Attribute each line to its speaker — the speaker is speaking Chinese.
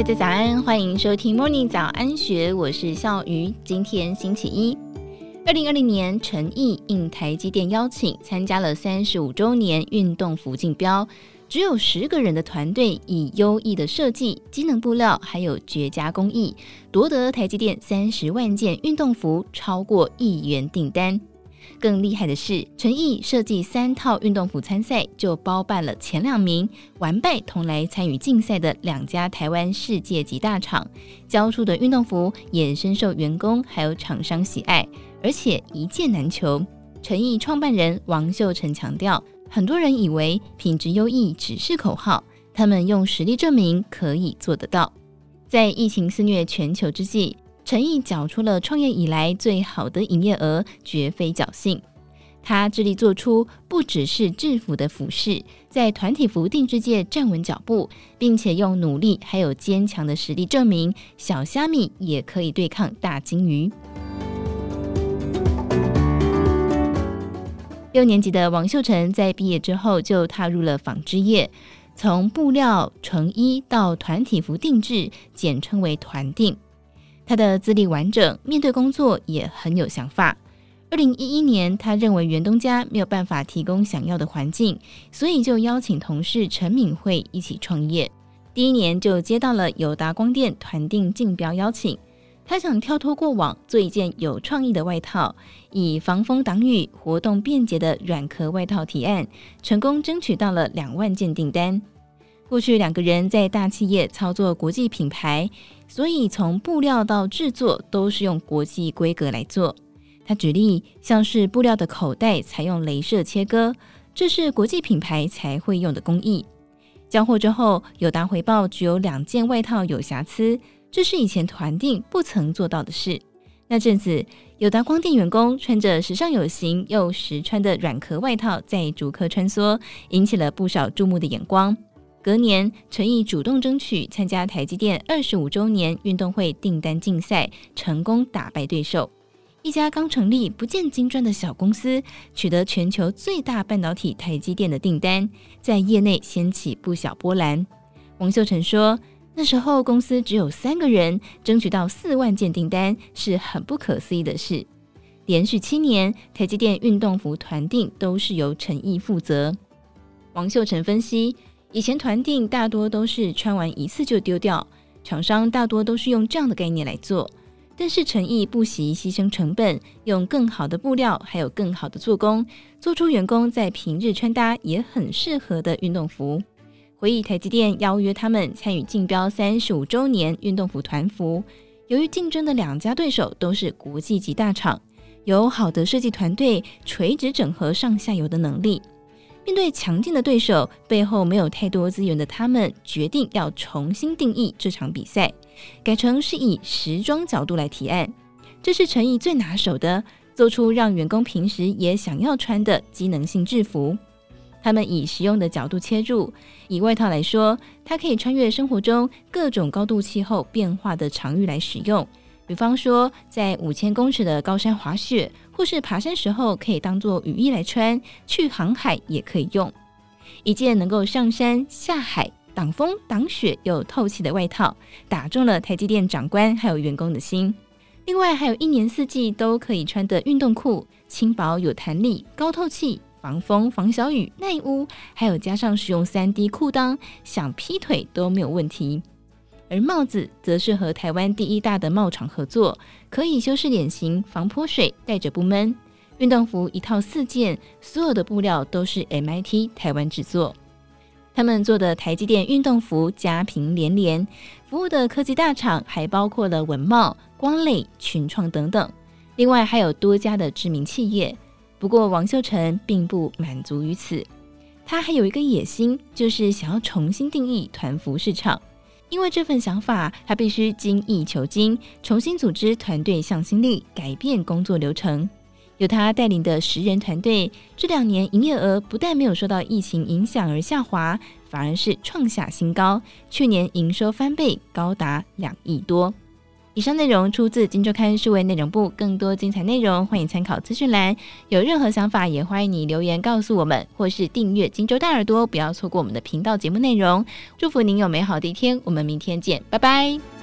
Speaker 1: 大家早安，欢迎收听 Morning 早安学，我是笑鱼。今天星期一，二零二零年，陈毅应台积电邀请，参加了三十五周年运动服竞标。只有十个人的团队，以优异的设计、机能布料，还有绝佳工艺，夺得台积电三十万件运动服，超过亿元订单。更厉害的是，陈毅设计三套运动服参赛，就包办了前两名，完败同来参与竞赛的两家台湾世界级大厂，交出的运动服也深受员工还有厂商喜爱，而且一件难求。陈毅创办人王秀成强调，很多人以为品质优异只是口号，他们用实力证明可以做得到。在疫情肆虐全球之际，陈毅缴出了创业以来最好的营业额，绝非侥幸。他致力做出不只是制服的服饰，在团体服定制界站稳脚步，并且用努力还有坚强的实力证明，小虾米也可以对抗大鲸鱼。六年级的王秀成在毕业之后就踏入了纺织业，从布料成衣到团体服定制，简称为团定。他的资历完整，面对工作也很有想法。二零一一年，他认为袁东家没有办法提供想要的环境，所以就邀请同事陈敏慧一起创业。第一年就接到了友达光电团定竞标邀请，他想跳脱过往，做一件有创意的外套，以防风挡雨、活动便捷的软壳外套提案，成功争取到了两万件订单。过去两个人在大企业操作国际品牌，所以从布料到制作都是用国际规格来做。他举例，像是布料的口袋采用镭射切割，这是国际品牌才会用的工艺。交货之后，友达回报只有两件外套有瑕疵，这是以前团定不曾做到的事。那阵子，友达光电员工穿着时尚有型又实穿的软壳外套在竹科穿梭，引起了不少注目的眼光。隔年，陈毅主动争取参加台积电二十五周年运动会订单竞赛，成功打败对手。一家刚成立、不见金砖的小公司，取得全球最大半导体台积电的订单，在业内掀起不小波澜。王秀成说：“那时候公司只有三个人，争取到四万件订单是很不可思议的事。连续七年，台积电运动服团定都是由陈毅负责。”王秀成分析。以前团定大多都是穿完一次就丢掉，厂商大多都是用这样的概念来做。但是诚毅不惜牺牲成本，用更好的布料，还有更好的做工，做出员工在平日穿搭也很适合的运动服。回忆台积电邀约他们参与竞标三十五周年运动服团服，由于竞争的两家对手都是国际级大厂，有好的设计团队，垂直整合上下游的能力。面对强劲的对手，背后没有太多资源的他们，决定要重新定义这场比赛，改成是以时装角度来提案。这是陈毅最拿手的，做出让员工平时也想要穿的机能性制服。他们以实用的角度切入，以外套来说，它可以穿越生活中各种高度气候变化的场域来使用。比方说，在五千公尺的高山滑雪，或是爬山时候，可以当做雨衣来穿；去航海也可以用。一件能够上山下海、挡风挡雪又透气的外套，打中了台积电长官还有员工的心。另外，还有一年四季都可以穿的运动裤，轻薄有弹力、高透气、防风防小雨、耐污，还有加上使用三 D 裤裆，想劈腿都没有问题。而帽子则是和台湾第一大的帽厂合作，可以修饰脸型、防泼水、戴着不闷。运动服一套四件，所有的布料都是 MIT 台湾制作。他们做的台积电运动服家贫连连，服务的科技大厂还包括了稳懋、光磊、群创等等，另外还有多家的知名企业。不过王秀成并不满足于此，他还有一个野心，就是想要重新定义团服市场。因为这份想法，他必须精益求精，重新组织团队向心力，改变工作流程。由他带领的十人团队，这两年营业额不但没有受到疫情影响而下滑，反而是创下新高。去年营收翻倍，高达两亿多。以上内容出自《金周刊》数位内容部，更多精彩内容欢迎参考资讯栏。有任何想法，也欢迎你留言告诉我们，或是订阅《金州大耳朵》，不要错过我们的频道节目内容。祝福您有美好的一天，我们明天见，拜拜。